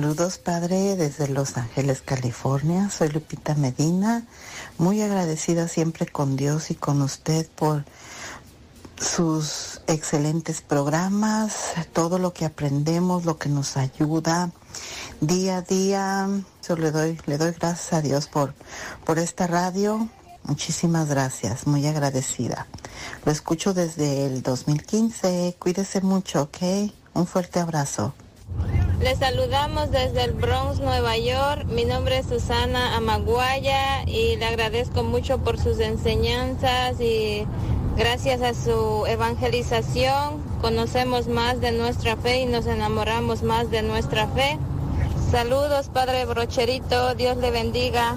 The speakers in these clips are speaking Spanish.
Saludos, Padre, desde Los Ángeles, California. Soy Lupita Medina, muy agradecida siempre con Dios y con usted por sus excelentes programas, todo lo que aprendemos, lo que nos ayuda día a día. Yo le doy, le doy gracias a Dios por, por esta radio. Muchísimas gracias, muy agradecida. Lo escucho desde el 2015. Cuídese mucho, ¿ok? Un fuerte abrazo. Les saludamos desde el Bronx, Nueva York. Mi nombre es Susana Amaguaya y le agradezco mucho por sus enseñanzas y gracias a su evangelización conocemos más de nuestra fe y nos enamoramos más de nuestra fe. Saludos, Padre Brocherito. Dios le bendiga.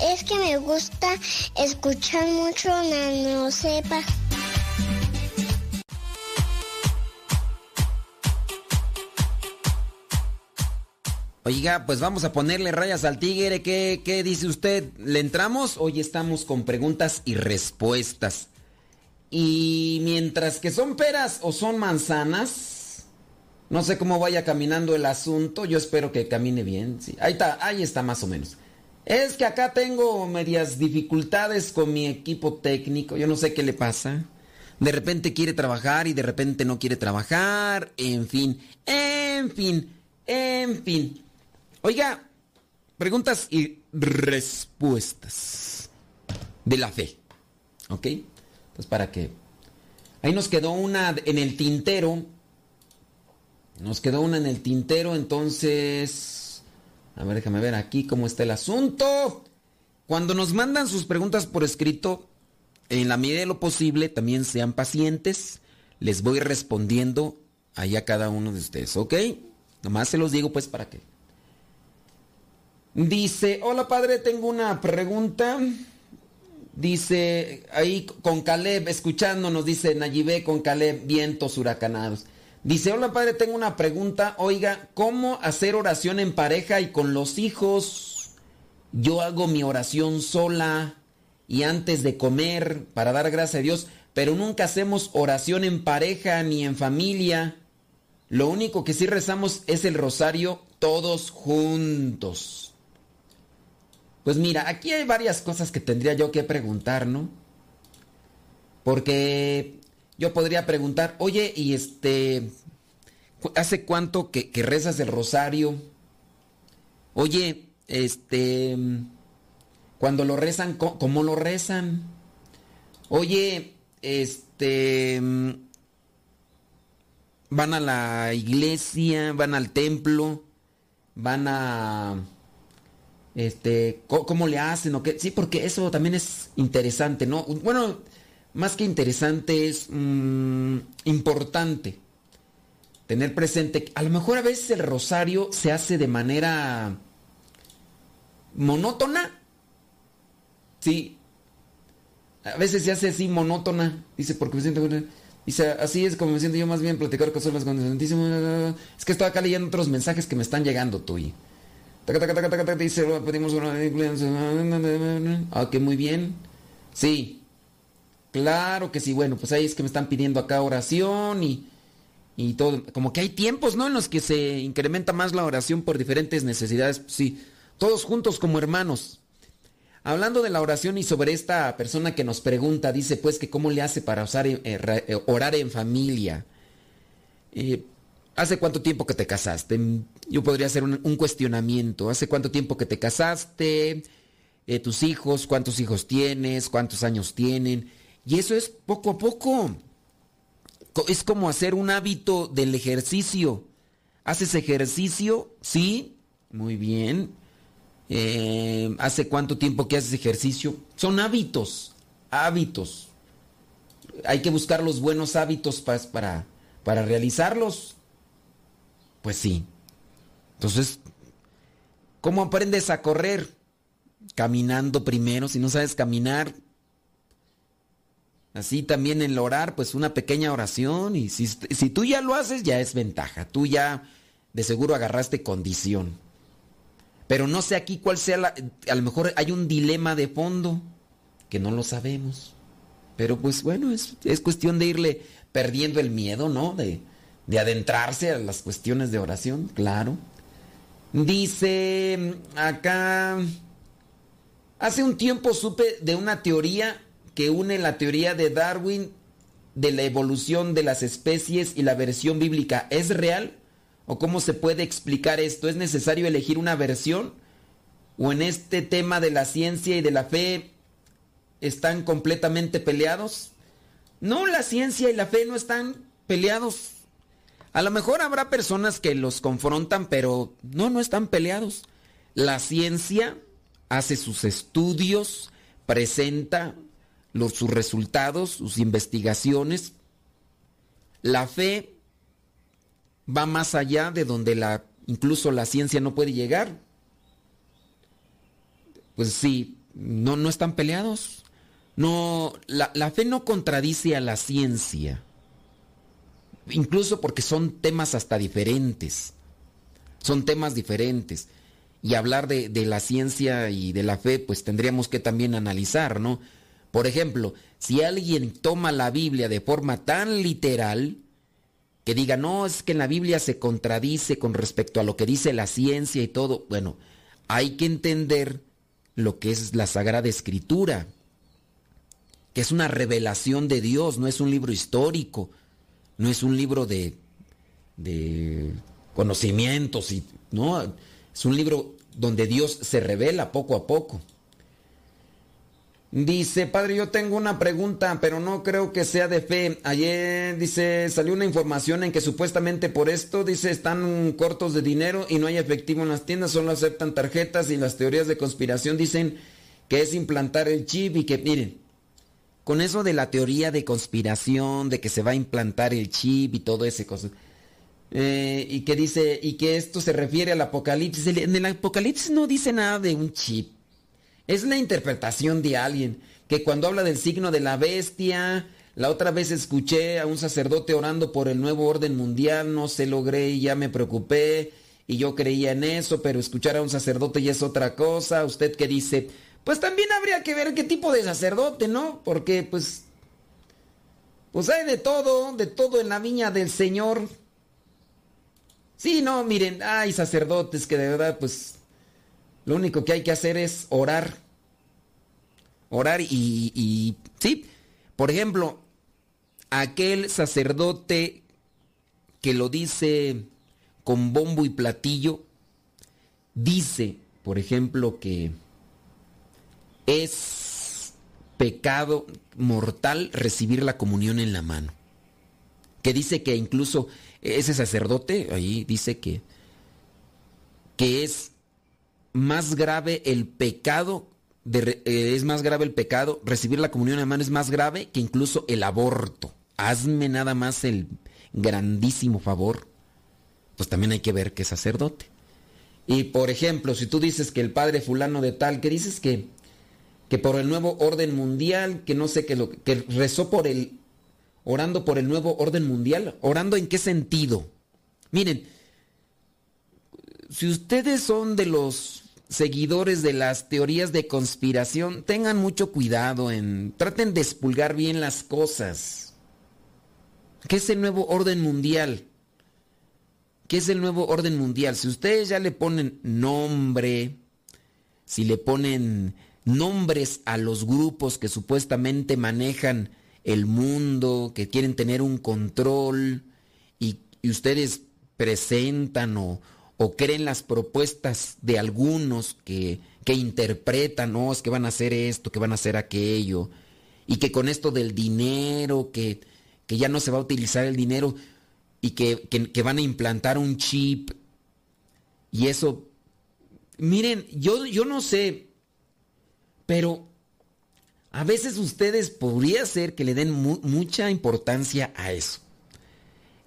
es que me gusta escuchar mucho Nano Sepa. Oiga, pues vamos a ponerle rayas al tigre. ¿Qué, qué dice usted? ¿Le entramos? Hoy estamos con preguntas y respuestas. Y mientras que son peras o son manzanas, no sé cómo vaya caminando el asunto. Yo espero que camine bien. Sí, ahí está, ahí está más o menos. Es que acá tengo medias dificultades con mi equipo técnico. Yo no sé qué le pasa. De repente quiere trabajar y de repente no quiere trabajar. En fin, en fin, en fin. Oiga, preguntas y respuestas de la fe. ¿Ok? Entonces, para que... Ahí nos quedó una en el tintero. Nos quedó una en el tintero, entonces... A ver, déjame ver aquí cómo está el asunto. Cuando nos mandan sus preguntas por escrito, en la medida de lo posible, también sean pacientes. Les voy respondiendo ahí a cada uno de ustedes, ¿ok? Nomás se los digo pues para que Dice, hola padre, tengo una pregunta. Dice, ahí con Caleb, escuchándonos, dice Nayibé con Caleb, vientos huracanados. Dice, hola padre, tengo una pregunta. Oiga, ¿cómo hacer oración en pareja y con los hijos? Yo hago mi oración sola y antes de comer para dar gracias a Dios, pero nunca hacemos oración en pareja ni en familia. Lo único que sí rezamos es el rosario todos juntos. Pues mira, aquí hay varias cosas que tendría yo que preguntar, ¿no? Porque yo podría preguntar, oye, y este, ¿hace cuánto que, rezas el rosario? Oye, este, cuando lo rezan, ¿cómo lo rezan? Oye, este, van a la iglesia, van al templo, van a este, cómo le hacen o. Sí, porque eso también es interesante, ¿no? Bueno, más que interesante es mmm, importante tener presente. A lo mejor a veces el rosario se hace de manera monótona. Sí. A veces se hace así monótona. Dice, porque me siento... Dice, así es como me siento yo más bien platicar con solas con Es que estoy acá leyendo otros mensajes que me están llegando, tú. Dice, pedimos una... Ah, que muy bien. Sí. Claro que sí. Bueno, pues ahí es que me están pidiendo acá oración y, y todo. Como que hay tiempos, ¿no? En los que se incrementa más la oración por diferentes necesidades. Sí. Todos juntos como hermanos. Hablando de la oración y sobre esta persona que nos pregunta, dice pues que cómo le hace para orar en familia. Eh, ¿Hace cuánto tiempo que te casaste? Yo podría hacer un, cuestionamiento. ¿Hace cuánto tiempo que te casaste? Eh, ¿Tus hijos? ¿Cuántos hijos tienes? ¿Cuántos años tienen? Y eso es poco a poco. Es como hacer un hábito del ejercicio. ¿Haces ejercicio? Sí. Muy bien. Eh, ¿Hace cuánto tiempo que haces ejercicio? Son hábitos. Hábitos. Hay que buscar los buenos hábitos para, para realizarlos. Pues sí. Entonces, ¿cómo aprendes a correr? Caminando primero, si no sabes caminar. Así también en el orar, pues una pequeña oración. Y si, si tú ya lo haces, ya es ventaja. Tú ya de seguro agarraste condición. Pero no sé aquí cuál sea la... A lo mejor hay un dilema de fondo que no lo sabemos. Pero pues bueno, es, es cuestión de irle perdiendo el miedo, ¿no? De, de adentrarse a las cuestiones de oración, claro. Dice acá, hace un tiempo supe de una teoría que une la teoría de Darwin de la evolución de las especies y la versión bíblica. ¿Es real? ¿O cómo se puede explicar esto? ¿Es necesario elegir una versión? ¿O en este tema de la ciencia y de la fe están completamente peleados? No, la ciencia y la fe no están peleados. A lo mejor habrá personas que los confrontan, pero no, no están peleados. La ciencia hace sus estudios, presenta los, sus resultados, sus investigaciones. La fe va más allá de donde la, incluso la ciencia no puede llegar. Pues sí, no, no están peleados. No, la, la fe no contradice a la ciencia. Incluso porque son temas hasta diferentes. Son temas diferentes. Y hablar de, de, la ciencia y de la fe, pues tendríamos que también analizar, ¿no? Por ejemplo, si alguien toma la Biblia de forma tan literal, que diga, no, es que en la Biblia se contradice con respecto a lo que dice la ciencia y todo, bueno, hay que entender lo que es la Sagrada Escritura, que es una revelación de Dios, no es un libro histórico, no es un libro de, de conocimientos, y, no, es un libro donde Dios se revela poco a poco. Dice, padre, yo tengo una pregunta, pero no creo que sea de fe. Ayer, dice, salió una información en que supuestamente por esto, dice, están cortos de dinero y no hay efectivo en las tiendas, solo aceptan tarjetas y las teorías de conspiración dicen que es implantar el chip y que, miren, con eso de la teoría de conspiración, de que se va a implantar el chip y todo ese cosa, eh, y que dice, y que esto se refiere al apocalipsis, en el apocalipsis no dice nada de un chip. Es la interpretación de alguien que cuando habla del signo de la bestia, la otra vez escuché a un sacerdote orando por el nuevo orden mundial, no se logré y ya me preocupé y yo creía en eso, pero escuchar a un sacerdote ya es otra cosa. Usted que dice, pues también habría que ver qué tipo de sacerdote, ¿no? Porque pues pues hay de todo, de todo en la viña del Señor. Sí, no, miren, hay sacerdotes que de verdad pues lo único que hay que hacer es orar. Orar y, sí, por ejemplo, aquel sacerdote que lo dice con bombo y platillo, dice, por ejemplo, que es pecado mortal recibir la comunión en la mano. Que dice que incluso ese sacerdote ahí dice que, que es más grave el pecado, eh, es más grave el pecado, recibir la comunión en mano es más grave que incluso el aborto. Hazme nada más el grandísimo favor. Pues también hay que ver que es sacerdote. Y por ejemplo, si tú dices que el padre fulano de tal, que dices que, que por el nuevo orden mundial, que no sé qué lo que rezó por el orando por el nuevo orden mundial, orando en qué sentido? Miren, si ustedes son de los seguidores de las teorías de conspiración, tengan mucho cuidado en traten de expulgar bien las cosas. ¿Qué es el nuevo orden mundial? ¿Qué es el nuevo orden mundial? Si ustedes ya le ponen nombre, si le ponen nombres a los grupos que supuestamente manejan el mundo, que quieren tener un control, y, y ustedes presentan o, o creen las propuestas de algunos que, que interpretan, no, es que van a hacer esto, que van a hacer aquello, y que con esto del dinero, que, que ya no se va a utilizar el dinero y que, que, van a implantar un chip, y eso, miren, yo, yo no sé, pero a veces ustedes podría ser que le den mu mucha importancia a eso.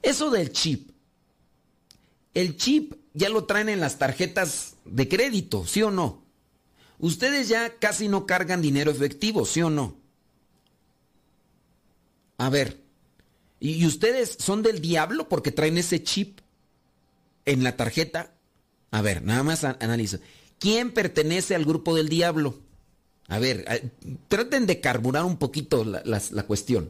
Eso del chip. El chip ya lo traen en las tarjetas de crédito, ¿sí o no? Ustedes ya casi no cargan dinero efectivo, ¿sí o no? A ver, ¿y ustedes son del diablo porque traen ese chip en la tarjeta? A ver, nada más analizo. ¿Quién pertenece al grupo del diablo? A ver, traten de carburar un poquito la cuestión.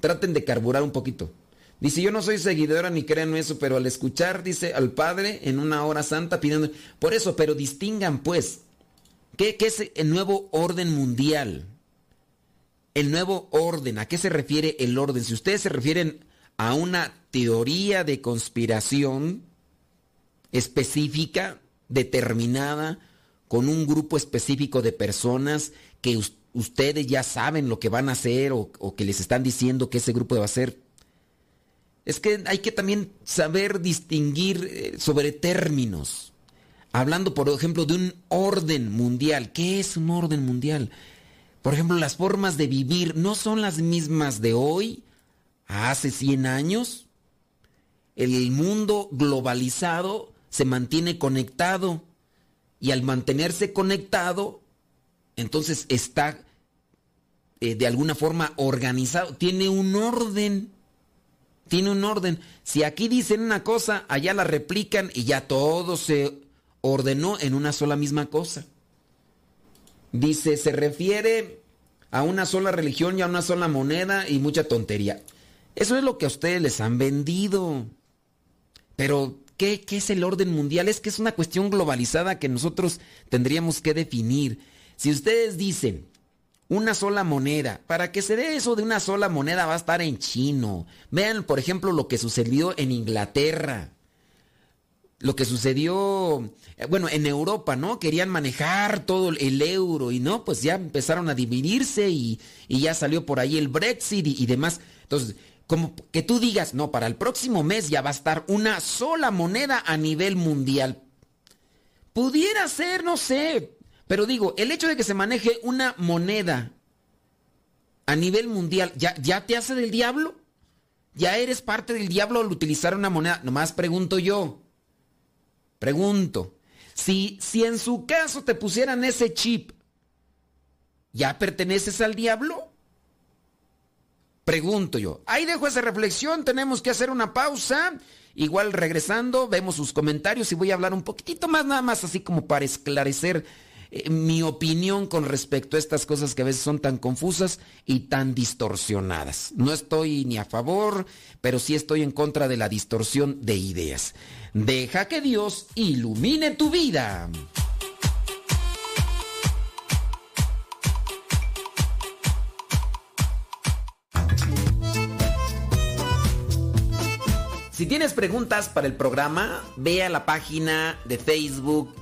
Traten de carburar un poquito. Dice, yo no soy seguidora ni creo en eso, pero al escuchar, dice, al Padre en una hora santa pidiendo... Por eso, pero distingan pues, ¿qué, ¿qué, es el nuevo orden mundial? El nuevo orden, ¿a qué se refiere el orden? Si ustedes se refieren a una teoría de conspiración específica, determinada, con un grupo específico de personas que ustedes ya saben lo que van a hacer o, o que les están diciendo que ese grupo va a hacer, es que hay que también saber distinguir eh, sobre términos. Hablando, por ejemplo, de un orden mundial. ¿Qué es un orden mundial? Por ejemplo, las formas de vivir no son las mismas de hoy, hace 100 años. El mundo globalizado se mantiene conectado y al mantenerse conectado, entonces está eh, de alguna forma organizado, tiene un orden tiene un orden. Si aquí dicen una cosa, allá la replican y ya todo se ordenó en una sola misma cosa. Dice, se refiere a una sola religión y a una sola moneda y mucha tontería. Eso es lo que a ustedes les han vendido. Pero, ¿qué, ¿qué, es el orden mundial? Es que es una cuestión globalizada que nosotros tendríamos que definir. Si ustedes dicen, una sola moneda. Para que se dé eso de una sola moneda va a estar en chino. Vean, por ejemplo, lo que sucedió en Inglaterra. Lo que sucedió, eh, bueno, en Europa, ¿no? Querían manejar todo el euro y no, pues ya empezaron a dividirse y, ya salió por ahí el Brexit y, y demás. Entonces, como que tú digas, no, para el próximo mes ya va a estar una sola moneda a nivel mundial. Pudiera ser, no sé, pero digo, el hecho de que se maneje una moneda a nivel mundial, ¿ya, te hace del diablo? ¿Ya eres parte del diablo al utilizar una moneda? Nomás pregunto yo. Pregunto. Si, si en su caso te pusieran ese chip, ¿ya perteneces al diablo? Pregunto yo. Ahí dejo esa reflexión, tenemos que hacer una pausa. Igual regresando, vemos sus comentarios y voy a hablar un poquitito más, nada más así como para esclarecer eh, mi opinión con respecto a estas cosas que a veces son tan confusas y tan distorsionadas. No estoy ni a favor, pero sí estoy en contra de la distorsión de ideas. Deja que Dios ilumine tu vida. Si tienes preguntas para el programa, ve a la página de Facebook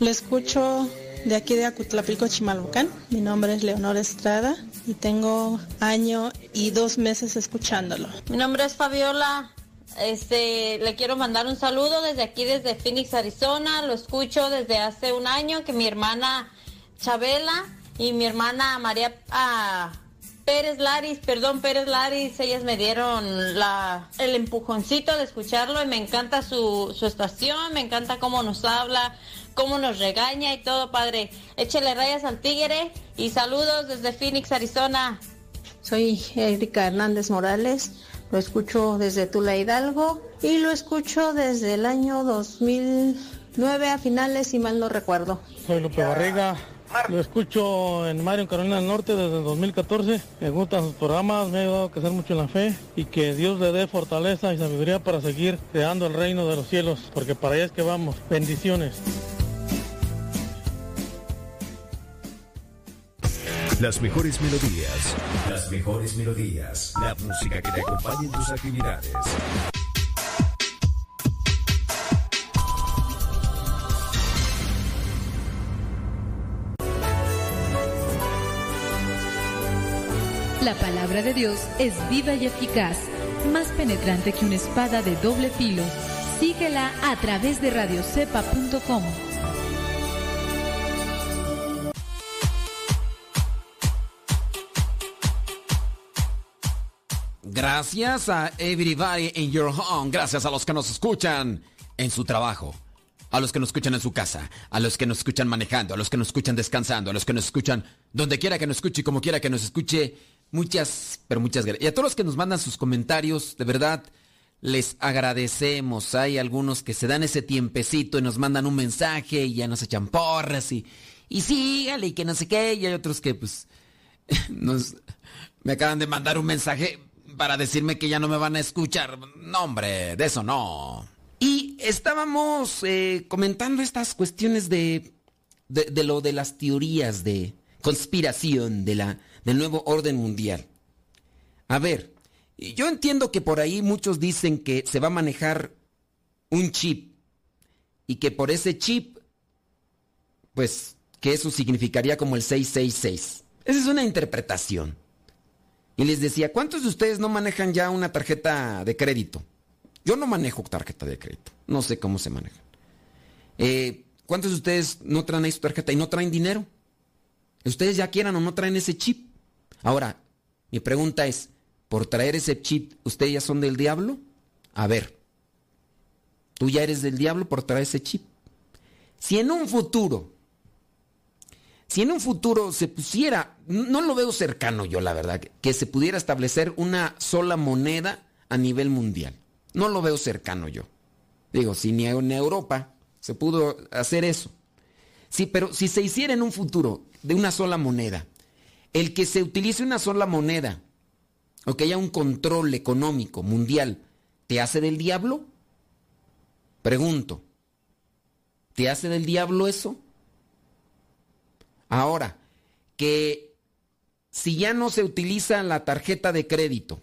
Lo escucho de aquí de Acutlapilco, Chimalhuacán. Mi nombre es Leonor Estrada y tengo año y dos meses escuchándolo. Mi nombre es Fabiola. Este, le quiero mandar un saludo desde aquí, desde Phoenix, Arizona. Lo escucho desde hace un año que mi hermana Chabela y mi hermana María ah, Pérez Laris, perdón, Pérez Laris, ellas me dieron la, el empujoncito de escucharlo y me encanta su, su estación, me encanta cómo nos habla, cómo nos regaña y todo, padre. Échele rayas al tigre y saludos desde Phoenix, Arizona. Soy Erika Hernández Morales, lo escucho desde Tula Hidalgo y lo escucho desde el año 2009 a finales, si mal no recuerdo. Soy Lupe Barriga, lo escucho en Mario, Carolina del Norte desde el 2014. Me gustan sus programas, me ha ayudado a crecer mucho en la fe y que Dios le dé fortaleza y sabiduría para seguir creando el reino de los cielos, porque para allá es que vamos. Bendiciones. Las mejores melodías. Las mejores melodías. La música que te acompañe en tus actividades. La palabra de Dios es viva y eficaz, más penetrante que una espada de doble filo. Síguela a través de radiocepa.com. Gracias a everybody in your home. Gracias a los que nos escuchan en su trabajo. A los que nos escuchan en su casa. A los que nos escuchan manejando. A los que nos escuchan descansando. A los que nos escuchan donde quiera que nos escuche y como quiera que nos escuche. Muchas, pero muchas gracias. Y a todos los que nos mandan sus comentarios, de verdad, les agradecemos. Hay algunos que se dan ese tiempecito y nos mandan un mensaje y ya nos echan porras y, y sígale y que no sé qué. Y hay otros que pues nos, me acaban de mandar un mensaje para decirme que ya no me van a escuchar. No, hombre, de eso no. Y estábamos eh, comentando estas cuestiones de, de, de, lo de las teorías de conspiración de la, del nuevo orden mundial. A ver, yo entiendo que por ahí muchos dicen que se va a manejar un chip y que por ese chip, pues que eso significaría como el 666. Esa es una interpretación. Y les decía, ¿cuántos de ustedes no manejan ya una tarjeta de crédito? Yo no manejo tarjeta de crédito. No sé cómo se maneja. Eh, ¿Cuántos de ustedes no traen ahí su tarjeta y no traen dinero? Ustedes ya quieran o no traen ese chip. Ahora, mi pregunta es, ¿por traer ese chip ustedes ya son del diablo? A ver, tú ya eres del diablo por traer ese chip. Si en un futuro, si en un futuro se pusiera, no lo veo cercano yo la verdad, que se pudiera establecer una sola moneda a nivel mundial. No lo veo cercano yo. Digo, si ni en Europa se pudo hacer eso. Sí, pero si se hiciera en un futuro de una sola moneda, el que se utilice una sola moneda o que haya un control económico mundial, ¿te hace del diablo? Pregunto, ¿te hace del diablo eso? Ahora, que si ya no se utiliza la tarjeta de crédito,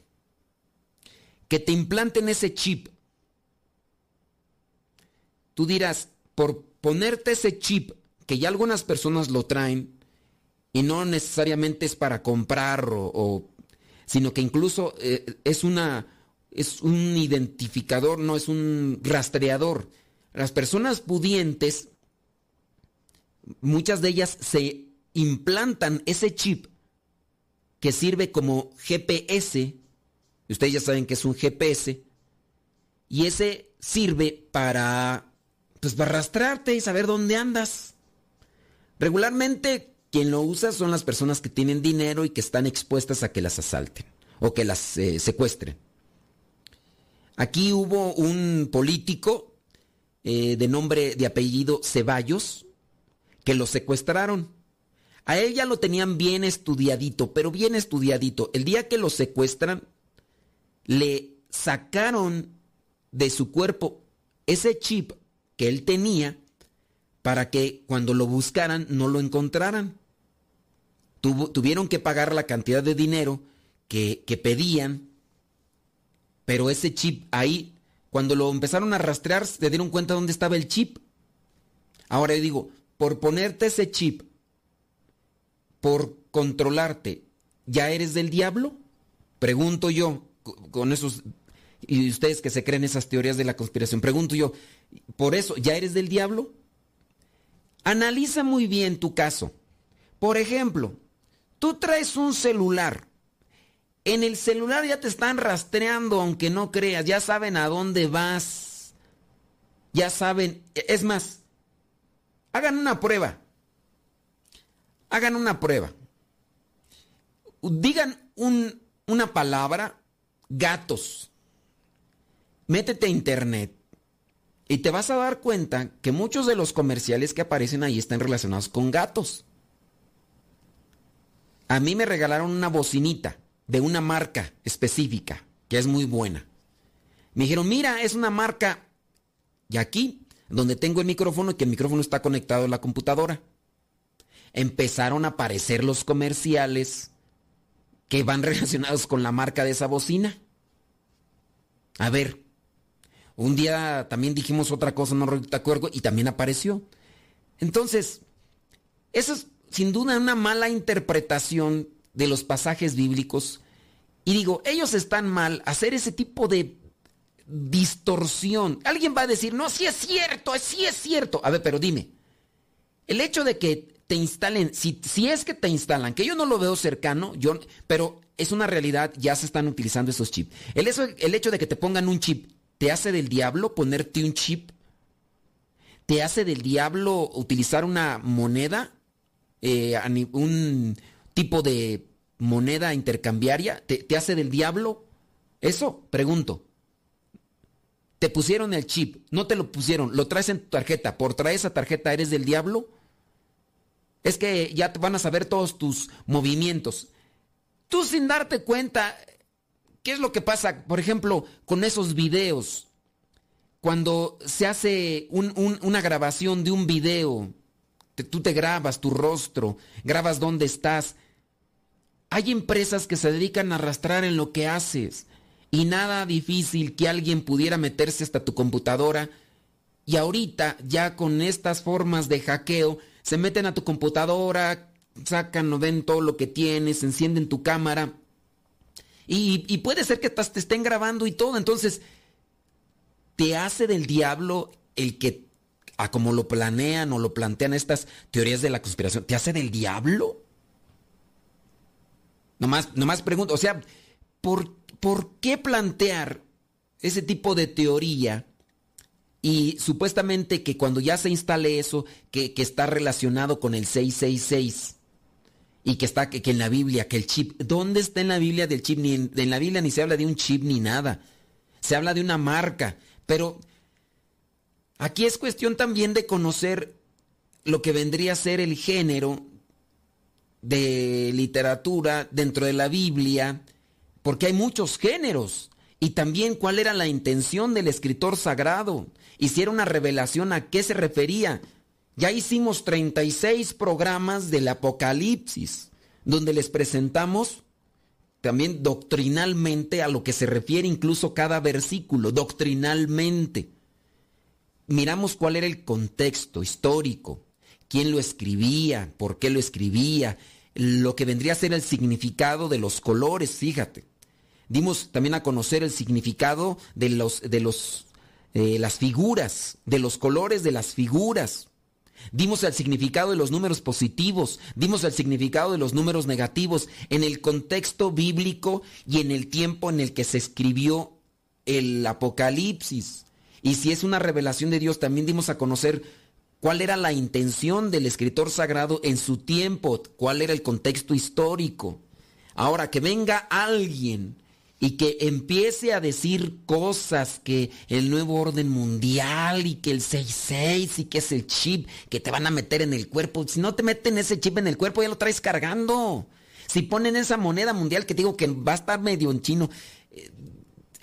que te implanten ese chip, tú dirás, por ponerte ese chip, que ya algunas personas lo traen, y no necesariamente es para comprar o, sino que incluso eh, es una es un identificador, no es un rastreador. Las personas pudientes muchas de ellas se implantan ese chip que sirve como GPS. Ustedes ya saben que es un GPS y ese sirve para pues para rastrearte y saber dónde andas. Regularmente quien lo usa son las personas que tienen dinero y que están expuestas a que las asalten o que las eh, secuestren. Aquí hubo un político eh, de nombre, de apellido Ceballos, que lo secuestraron. A él ya lo tenían bien estudiadito, pero bien estudiadito. El día que lo secuestran, le sacaron de su cuerpo ese chip que él tenía para que cuando lo buscaran no lo encontraran. tuvieron que pagar la cantidad de dinero que, que pedían, pero ese chip ahí, cuando lo empezaron a rastrear, se dieron cuenta dónde estaba el chip. Ahora yo digo, por ponerte ese chip, por controlarte, ¿ya eres del diablo? Pregunto yo, con esos, y ustedes que se creen esas teorías de la conspiración, pregunto yo, ¿por eso ya eres del diablo? Analiza muy bien tu caso. Por ejemplo, tú traes un celular. En el celular ya te están rastreando, aunque no creas, ya saben a dónde vas. Ya saben, es más, hagan una prueba. Hagan una prueba. Digan un, una palabra, gatos. Métete a internet y te vas a dar cuenta que muchos de los comerciales que aparecen ahí están relacionados con gatos. A mí me regalaron una bocinita de una marca específica, que es muy buena. Me dijeron, mira, es una marca, y aquí, donde tengo el micrófono, y que el micrófono está conectado a la computadora, empezaron a aparecer los comerciales que van relacionados con la marca de esa bocina. A ver, un día también dijimos otra cosa, no te acuerdo, y también apareció. Entonces, eso es sin duda una mala interpretación de los pasajes bíblicos. Y digo, ellos están mal hacer ese tipo de distorsión. Alguien va a decir, no, sí es cierto, sí es cierto. A ver, pero dime, el hecho de que te instalen, si, si es que te instalan, que yo no lo veo cercano, yo, pero es una realidad, ya se están utilizando esos chips. El, eso- el hecho de que te pongan un chip, ¿te hace del diablo ponerte un chip? ¿Te hace del diablo utilizar una moneda? Eh, un tipo de moneda intercambiaria? ¿Te, te hace del diablo? Eso, pregunto. Te pusieron el chip, no te lo pusieron, lo traes en tu tarjeta. ¿Por traer esa tarjeta eres del diablo? Es que ya van a saber todos tus movimientos. Tú sin darte cuenta, ¿qué es lo que pasa, por ejemplo, con esos videos? Cuando se hace un- un- una grabación de un video, tú te grabas tu rostro, grabas dónde estás. Hay empresas que se dedican a arrastrar en lo que haces y nada difícil que alguien pudiera meterse hasta tu computadora y ahorita ya con estas formas de hackeo se meten a tu computadora, sacan o ven todo lo que tienes, encienden tu cámara y, y puede ser que te estén grabando y todo. Entonces, ¿te hace del diablo el que, a como lo planean o lo plantean estas teorías de la conspiración, ¿te hace del diablo? Nomás, nomás pregunto, o sea, ¿por, ¿por qué plantear ese tipo de teoría? Y supuestamente que cuando ya se instale eso, que, que está relacionado con el 666 y que está que, que en la Biblia, que el chip, ¿dónde está en la Biblia del chip? Ni en, en la Biblia ni se habla de un chip ni nada. Se habla de una marca, pero aquí es cuestión también de conocer lo que vendría a ser el género de literatura dentro de la Biblia, porque hay muchos géneros. Y también cuál era la intención del escritor sagrado. Y si era una revelación, ¿a qué se refería? Ya hicimos 36 programas del Apocalipsis, donde les presentamos también doctrinalmente a lo que se refiere incluso cada versículo, doctrinalmente. Miramos cuál era el contexto histórico, quién lo escribía, por qué lo escribía, lo que vendría a ser el significado de los colores, fíjate. Dimos también a conocer el significado de los de los eh, las figuras, de los colores de las figuras. Dimos el significado de los números positivos, dimos el significado de los números negativos en el contexto bíblico y en el tiempo en el que se escribió el Apocalipsis. Y si es una revelación de Dios, también dimos a conocer cuál era la intención del escritor sagrado en su tiempo, cuál era el contexto histórico. Ahora, que venga alguien y que empiece a decir cosas que el nuevo orden mundial y que el 66 y que es el chip que te van a meter en el cuerpo. Si no te meten ese chip en el cuerpo, ya lo traes cargando. Si ponen esa moneda mundial que digo que va a estar medio en chino, eh,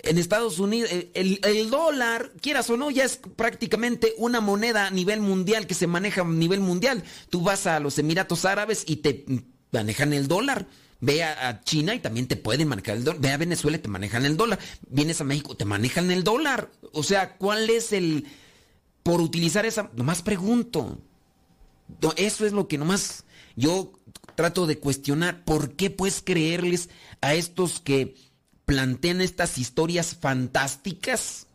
en Estados Unidos, eh, el, el dólar, quieras o no, ya es prácticamente una moneda a nivel mundial que se maneja a nivel mundial. Tú vas a los Emiratos Árabes y te manejan el dólar. Ve a, China y también te pueden manejar el dólar. Ve a Venezuela y te manejan el dólar. Vienes a México, te manejan el dólar. O sea, ¿cuál es el... por utilizar esa... Nomás pregunto. Eso es lo que nomás yo trato de cuestionar. ¿Por qué puedes creerles a estos que plantean estas historias fantásticas?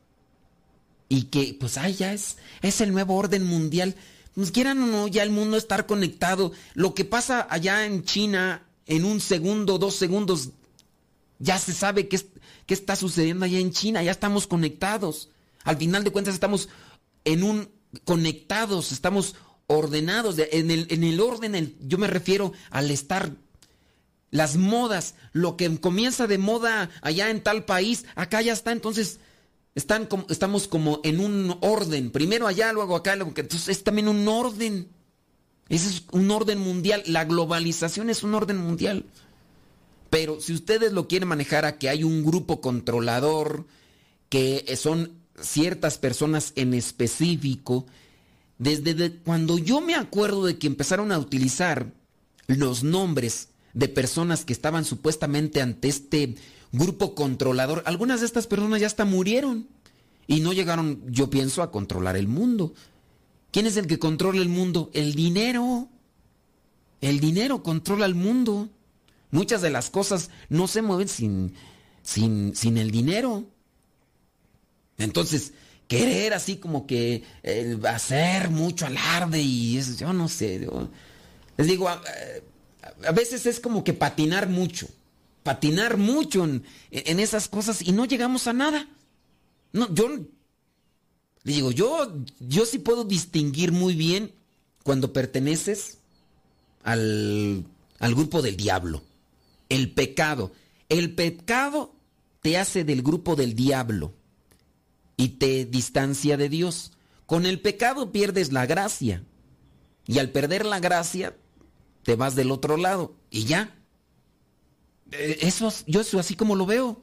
Y que, pues, ay, ya es, es el nuevo orden mundial. Pues quieran o no, ya el mundo estar conectado. Lo que pasa allá en China, en un segundo, dos segundos, ya se sabe qué, qué está sucediendo allá en China, ya estamos conectados. Al final de cuentas estamos en un conectados, estamos ordenados. de- en, el, en el orden, yo me refiero al estar las modas, lo que comienza de moda allá en tal país, acá ya está, entonces están estamos como en un orden, primero allá, luego acá, luego acá. entonces es también un orden. Ese es un orden mundial, la globalización es un orden mundial. Pero si ustedes lo quieren manejar a que hay un grupo controlador, que son ciertas personas en específico, desde de- cuando yo me acuerdo de que empezaron a utilizar los nombres de personas que estaban supuestamente ante este grupo controlador, algunas de estas personas ya hasta murieron y no llegaron, yo pienso, a controlar el mundo. ¿Quién es el que controla el mundo? El dinero. El dinero controla el mundo. Muchas de las cosas no se mueven sin, sin, sin el dinero. Entonces, querer así como que eh, hacer mucho alarde y eso, yo no sé. les digo, a, a veces es como que patinar mucho. patinar mucho en, en esas cosas y no llegamos a nada. No, yo digo, yo, yo sí puedo distinguir muy bien cuando perteneces al, al grupo del diablo. El pecado. El pecado te hace del grupo del diablo y te distancia de Dios. Con el pecado pierdes la gracia. Y al perder la gracia, te vas del otro lado. Y ya. Eh, eso, yo eso así como lo veo.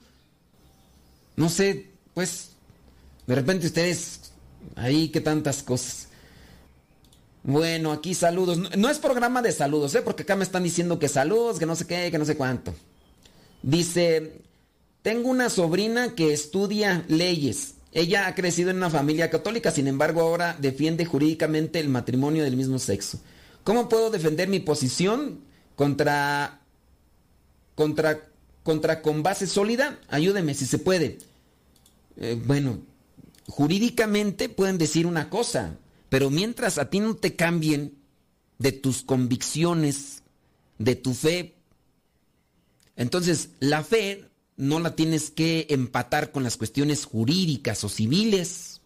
No sé, pues, de repente ustedes, ahí que tantas cosas. Bueno, aquí saludos. No, es programa de saludos, ¿eh? Porque acá me están diciendo que saludos, que no sé qué, que no sé cuánto. Dice, tengo una sobrina que estudia leyes. Ella ha crecido en una familia católica, sin embargo ahora defiende jurídicamente el matrimonio del mismo sexo. ¿Cómo puedo defender mi posición contra contra contra con base sólida? Ayúdeme si se puede. Eh, bueno, jurídicamente pueden decir una cosa, pero mientras a ti no te cambien de tus convicciones, de tu fe, entonces la fe no la tienes que empatar con las cuestiones jurídicas o civiles.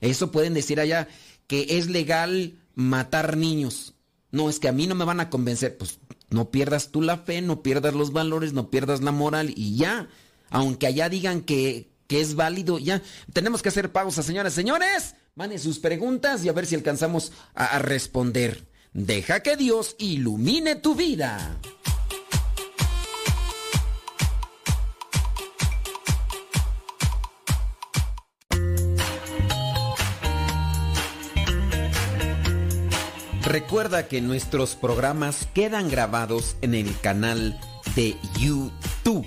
Eso pueden decir allá que es legal matar niños. No, es que a mí no me van a convencer. Pues no pierdas tú la fe, no pierdas los valores, no pierdas la moral y ya. Aunque allá digan que, que es válido, ya. Tenemos que hacer pausa, señoras, señores. Manden sus preguntas y a ver si alcanzamos a, a responder. Deja que Dios ilumine tu vida. Recuerda que nuestros programas quedan grabados en el canal de YouTube.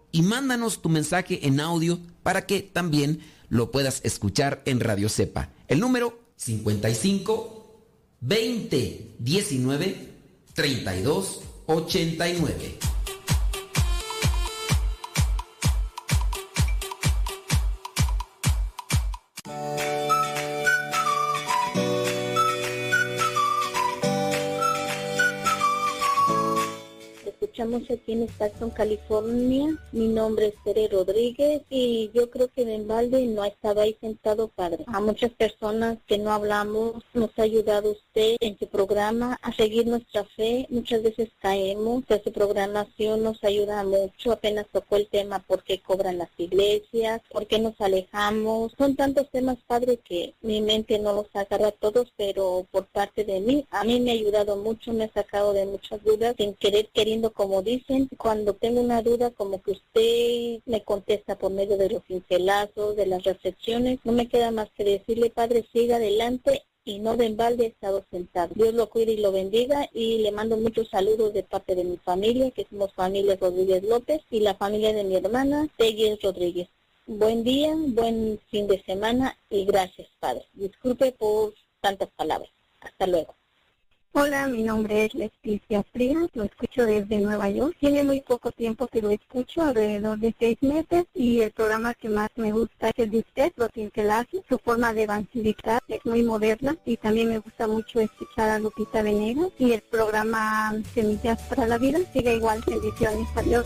y mándanos tu mensaje en audio para que también lo puedas escuchar en Radio Cepa. El número 55 20 19 32 89. Estamos aquí en Stockton, California. Mi nombre es Tere Rodríguez y yo creo que en balde no ha estado ahí sentado, padre. A muchas personas que no hablamos, nos ha ayudado usted en su programa a seguir nuestra fe. Muchas veces caemos, pero su programación nos ayuda mucho. Apenas tocó el tema por qué cobran las iglesias, por qué nos alejamos. Son tantos temas, padre, que mi mente no los agarra todos, pero por parte de mí, a mí me ha ayudado mucho, me ha sacado de muchas dudas, sin querer, queriendo como dicen, cuando tengo una duda, como que usted me contesta por medio de los pincelazos, de las reflexiones, no me queda más que decirle, Padre, siga adelante y no de embalde he estado sentado. Dios lo cuide y lo bendiga y le mando muchos saludos de parte de mi familia, que somos familia Rodríguez López y la familia de mi hermana, Peggy Rodríguez. Buen día, buen fin de semana y gracias, Padre. Disculpe por tantas palabras. Hasta luego. Hola, mi nombre es Leticia Frías, lo escucho desde Nueva York. Tiene muy poco tiempo que lo escucho, alrededor de seis meses, y el programa que más me gusta es el de usted, lo que. Su forma de evangelizar es muy moderna y también me gusta mucho escuchar a Lupita Venegas y el programa Semillas para la Vida. Sigue igual, bendiciones, adiós.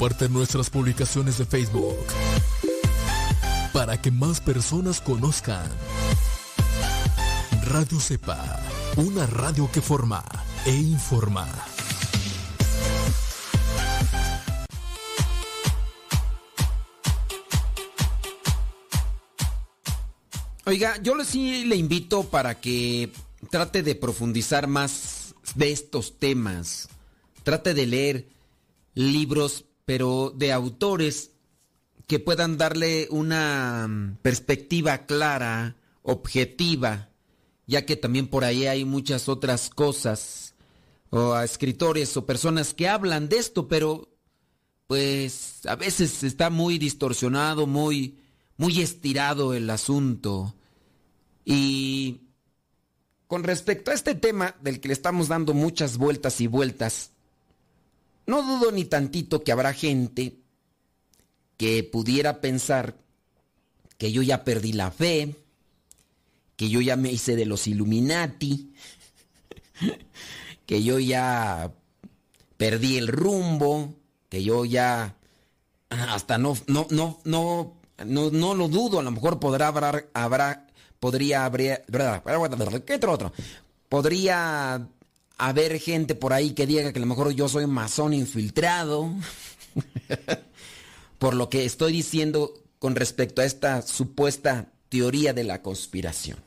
Comparte nuestras publicaciones de Facebook para que más personas conozcan. Radio Cepa, una radio que forma e informa. Oiga, yo le- sí le invito para que trate de profundizar más de estos temas. Trate de leer libros, pero de autores que puedan darle una mm, perspectiva clara, objetiva, ya que también por ahí hay muchas otras cosas, o a escritores o personas que hablan de esto, pero pues a veces está muy distorsionado, muy, muy estirado el asunto. Y con respecto a este tema del que le estamos dando muchas vueltas y vueltas, no dudo ni tantito que habrá gente que pudiera pensar que yo ya perdí la fe, que yo ya me hice de los Illuminati, que yo ya perdí el rumbo, que yo ya hasta no no no no no, no lo dudo, a lo mejor podrá habrá, habrá podría habría ¿qué otro otro? Podría haber gente por ahí que diga que a lo mejor yo soy masón infiltrado. por lo que estoy diciendo con respecto a esta supuesta teoría de la conspiración.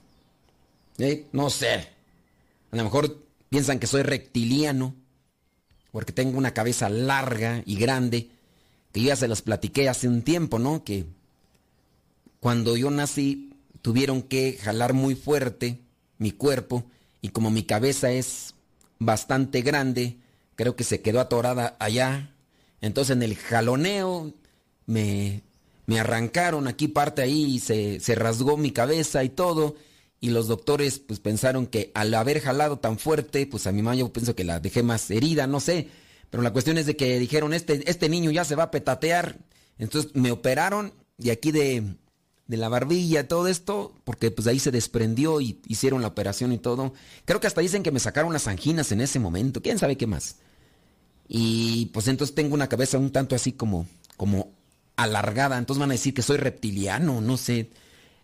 ¿Eh? No sé. A lo mejor piensan que soy reptiliano, porque tengo una cabeza larga y grande, que ya se las platiqué hace un tiempo, ¿no? Que cuando yo nací tuvieron que jalar muy fuerte mi cuerpo y como mi cabeza es bastante grande, creo que se quedó atorada allá. Entonces en el jaloneo me, me arrancaron aquí parte ahí y se, se rasgó mi cabeza y todo. Y los doctores pues pensaron que al haber jalado tan fuerte, pues a mi mamá yo pienso que la dejé más herida, no sé. Pero la cuestión es de que dijeron, este, este niño ya se va a petatear. Entonces me operaron y aquí de, de la barbilla, todo esto, porque pues ahí se desprendió y hicieron la operación y todo. Creo que hasta dicen que me sacaron las anginas en ese momento, quién sabe qué más. Y pues entonces tengo una cabeza un tanto así como, como alargada, entonces van a decir que soy reptiliano, no sé.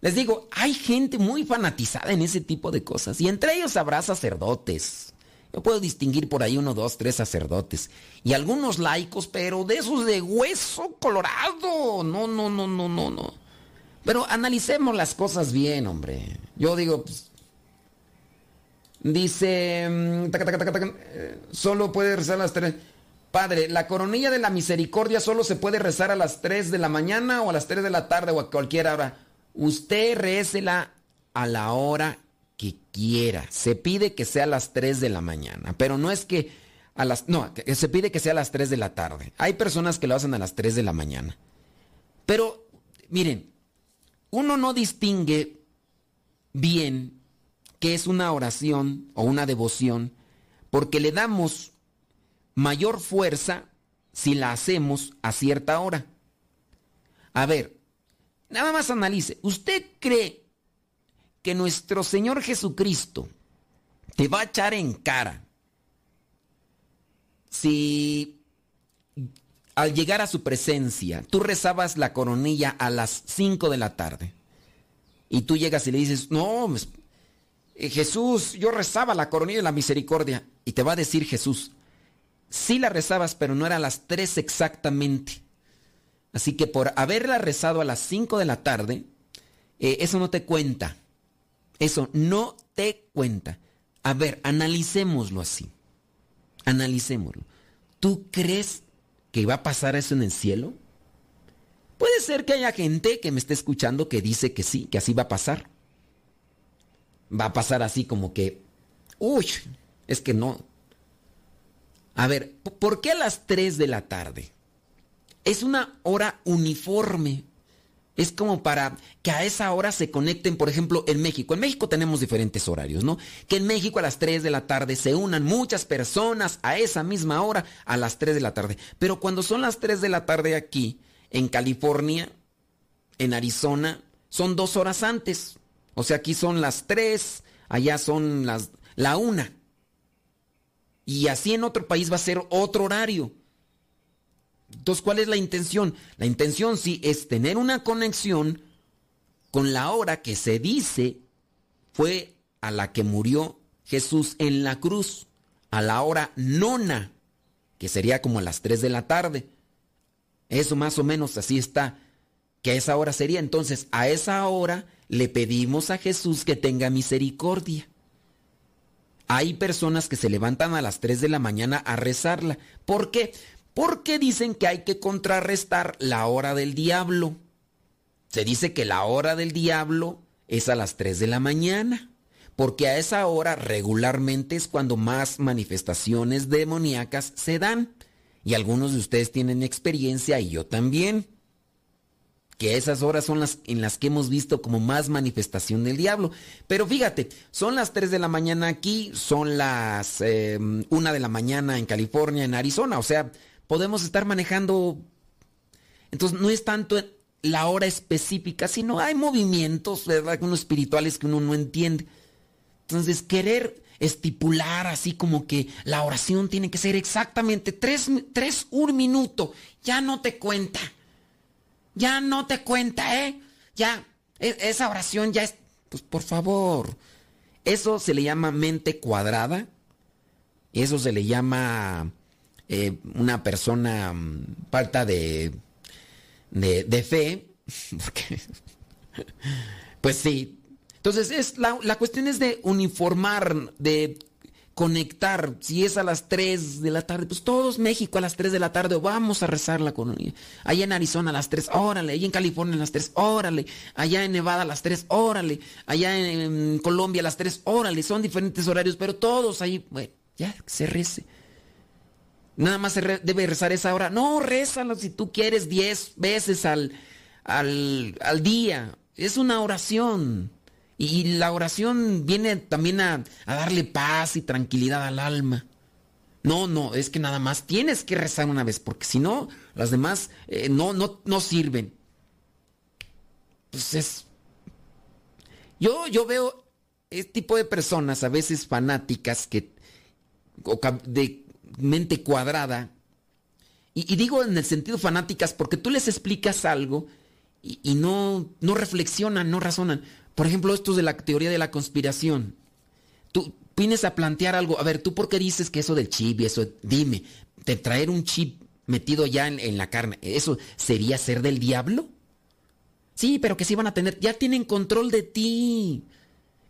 Les digo, hay gente muy fanatizada en ese tipo de cosas y entre ellos habrá sacerdotes. Yo puedo distinguir por ahí uno, dos, tres sacerdotes y algunos laicos, pero de esos de hueso colorado. No, no, no, no, no, no. Pero analicemos las cosas bien, hombre. Yo digo, pues, dice, mm, eh, solo puede rezar a las tres. Padre, ¿la coronilla de la misericordia solo se puede rezar a las 3 de la mañana o a las 3 de la tarde o a cualquier hora? Usted récela a la hora que quiera. Se pide que sea a las 3 de la mañana, pero no es que a las... No, se pide que sea a las 3 de la tarde. Hay personas que lo hacen a las 3 de la mañana. Pero, miren, uno no distingue bien qué es una oración o una devoción porque le damos mayor fuerza si la hacemos a cierta hora. A ver, nada más analice. ¿Usted cree que nuestro Señor Jesucristo te va a echar en cara si al llegar a su presencia, tú rezabas la coronilla a las 5 de la tarde. Y tú llegas y le dices, no, pues, eh, Jesús, yo rezaba la coronilla de la misericordia. Y te va a decir Jesús, sí la rezabas, pero no era a las 3 exactamente. Así que por haberla rezado a las 5 de la tarde, eh, eso no te cuenta. Eso no te cuenta. A ver, analicémoslo así. Analicémoslo. ¿Tú crees que va a pasar eso en el cielo? Puede ser que haya gente que me esté escuchando que dice que sí, que así va a pasar. Va a pasar así como que, uy, es que no. A ver, ¿por qué a las 3 de la tarde? Es una hora uniforme. Es como para que a esa hora se conecten, por ejemplo, en México. En México tenemos diferentes horarios, ¿no? Que en México a las 3 de la tarde se unan muchas personas a esa misma hora a las 3 de la tarde. Pero cuando son las 3 de la tarde aquí, en California, en Arizona, son dos horas antes. O sea, aquí son las 3, allá son las la 1. Y así en otro país va a ser otro horario. Entonces, ¿cuál es la intención? La intención sí es tener una conexión con la hora que se dice fue a la que murió Jesús en la cruz, a la hora nona, que sería como a las 3 de la tarde. Eso más o menos así está, que a esa hora sería. Entonces, a esa hora le pedimos a Jesús que tenga misericordia. Hay personas que se levantan a las 3 de la mañana a rezarla. ¿Por qué? Porque dicen que hay que contrarrestar la hora del diablo. Se dice que la hora del diablo es a las 3 de la mañana, porque a esa hora regularmente es cuando más manifestaciones demoníacas se dan. Y algunos de ustedes tienen experiencia y yo también. Que esas horas son las en las que hemos visto como más manifestación del diablo. Pero fíjate, son las 3 de la mañana aquí, son las eh, 1 de la mañana en California, en Arizona. O sea, podemos estar manejando. Entonces no es tanto la hora específica, sino hay movimientos, ¿verdad? Unos espirituales que uno no entiende. Entonces, querer estipular así como que la oración tiene que ser exactamente tres, tres un minuto, ya no te cuenta. Ya no te cuenta, ¿eh? Ya, e, esa oración ya es, pues por favor. Eso se le llama mente cuadrada. Eso se le llama eh, una persona um, falta de, de, fe, porque, pues sí. Entonces, es la, la, cuestión es de uniformar, de conectar. Si es a las 3 de la tarde, pues todos México a las 3 de la tarde, vamos a rezar la colonia. Allá en Arizona a las 3, órale. Allá en California a las 3, órale. Allá en Nevada a las 3, órale. Allá en, en Colombia a las 3, órale. Son diferentes horarios, pero todos ahí, bueno, ya se rece. Nada más se debe rezar esa hora. No, rézalo si tú quieres 10 veces al, al, al, día. Es una oración. Y la oración viene también a, a, darle paz y tranquilidad al alma. No, no, es que nada más tienes que rezar una vez, porque si no, las demás eh, no, no, no sirven. Pues es... Yo, yo veo este tipo de personas, a veces fanáticas, que mente cuadrada. Y, digo en el sentido fanáticas porque tú les explicas algo y, no, no reflexionan, no razonan. Por ejemplo, esto de la teoría de la conspiración. Tú vienes a plantear algo. A ver, ¿tú por qué dices que eso del chip y eso? Dime, ¿te traer un chip metido ya en, la carne, ¿eso sería ser del diablo? Sí, pero que sí van a tener, ya tienen control de ti.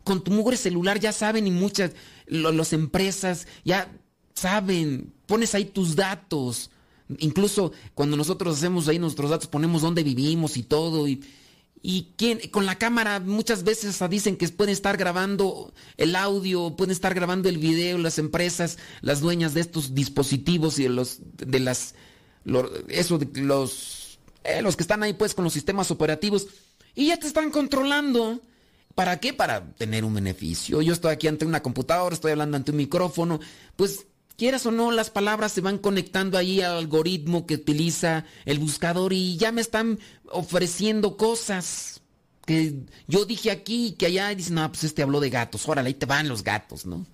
Con tu mugre celular ya saben y muchas, las empresas ya saben, pones ahí tus datos. Incluso cuando nosotros hacemos ahí nuestros datos, ponemos dónde vivimos y todo. Y, y quién, con la cámara muchas veces dicen que pueden estar grabando el audio, pueden estar grabando el video, las empresas, las dueñas de estos dispositivos y de los, de las, eso, los, eh, los que están ahí pues con los sistemas operativos. Y ya te están controlando. ¿Para qué? Para tener un beneficio. Yo estoy aquí ante una computadora, estoy hablando ante un micrófono. Pues quieras o no, las palabras se van conectando ahí al algoritmo que utiliza el buscador y ya me están ofreciendo cosas que yo dije aquí que allá y dicen, no, pues este habló de gatos, órale, ahí te van los gatos, ¿no?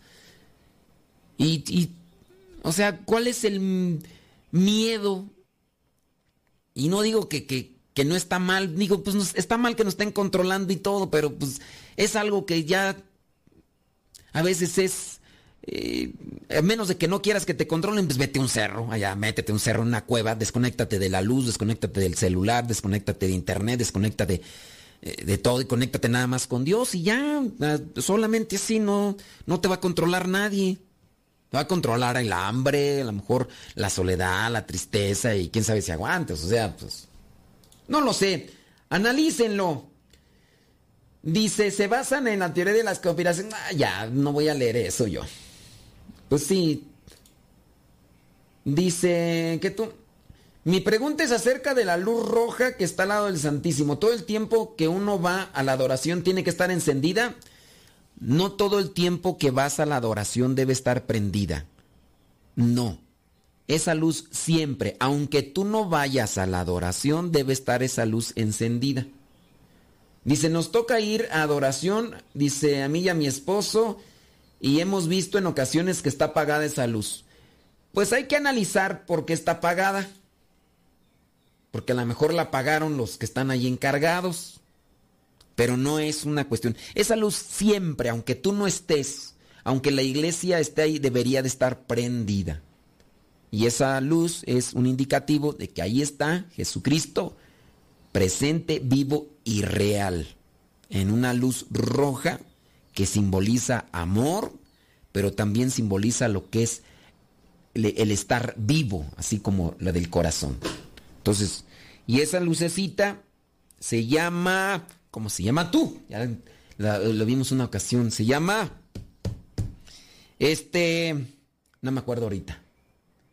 Y, y o sea, ¿cuál es el miedo Y no digo que, que, que no está mal, digo, pues está mal que nos estén controlando y todo, pero pues es algo que ya a veces es, eh, a menos de que no quieras que te controlen, pues vete un cerro, allá, métete un cerro en una cueva, desconéctate de la luz, desconéctate del celular, desconéctate de internet, desconéctate eh, de todo y conéctate nada más con Dios y ya, ah, solamente así no, no te va a controlar nadie. Te va a controlar el hambre, a lo mejor la soledad, la tristeza y quién sabe si aguantes, o sea, pues... No lo sé, analícenlo. Dice, se basan en la teoría de las conspiraciones. Ah, ya, no voy a leer eso yo. Pues sí. Dice que tú... Mi pregunta es acerca de la luz roja que está al lado del Santísimo. ¿Todo el tiempo que uno va a la adoración tiene que estar encendida? No todo el tiempo que vas a la adoración debe estar prendida. No. Esa luz siempre, aunque tú no vayas a la adoración, debe estar esa luz encendida. Dice, nos toca ir a adoración, dice a mí y a mi esposo, y hemos visto en ocasiones que está apagada esa luz. Pues hay que analizar por qué está apagada. Porque a lo mejor la apagaron los que están ahí encargados. Pero no es una cuestión. Esa luz siempre, aunque tú no estés, aunque la iglesia esté ahí, debería de estar prendida. Y esa luz es un indicativo de que ahí está Jesucristo presente, vivo y real. En una luz roja que simboliza amor, pero también simboliza lo que es el, estar vivo, así como la del corazón. Entonces, y esa lucecita se llama, ¿cómo se llama tú? Ya la- lo vimos una ocasión, se llama, este, no me acuerdo ahorita.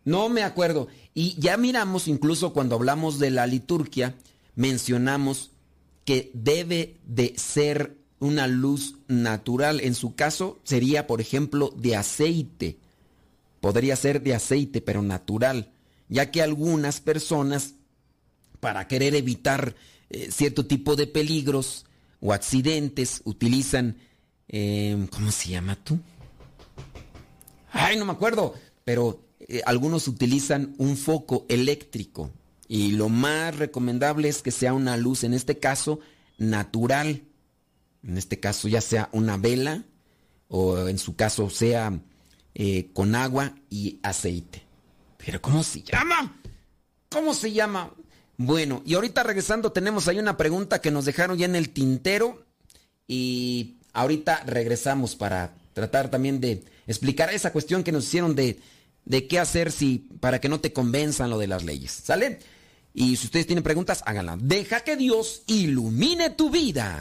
No me acuerdo. Y ya miramos, incluso cuando hablamos de la liturgia, mencionamos que debe de ser una luz natural. En su caso sería, por ejemplo, de aceite. Podría ser de aceite, pero natural. Ya que algunas personas, para querer evitar eh, cierto tipo de peligros o accidentes, utilizan... eh, ¿Cómo se llama tú? Ay, no me acuerdo. Pero eh, algunos utilizan un foco eléctrico. Y lo más recomendable es que sea una luz, en este caso, natural. En este caso, ya sea una vela o en su caso sea eh, con agua y aceite. Pero ¿cómo se llama? ¿Cómo se llama? Bueno, y ahorita regresando tenemos ahí una pregunta que nos dejaron ya en el tintero y ahorita regresamos para tratar también de explicar esa cuestión que nos hicieron de, de qué hacer si para que no te convenzan lo de las leyes. ¿Sale? Y si ustedes tienen preguntas, háganlas. Deja que Dios ilumine tu vida.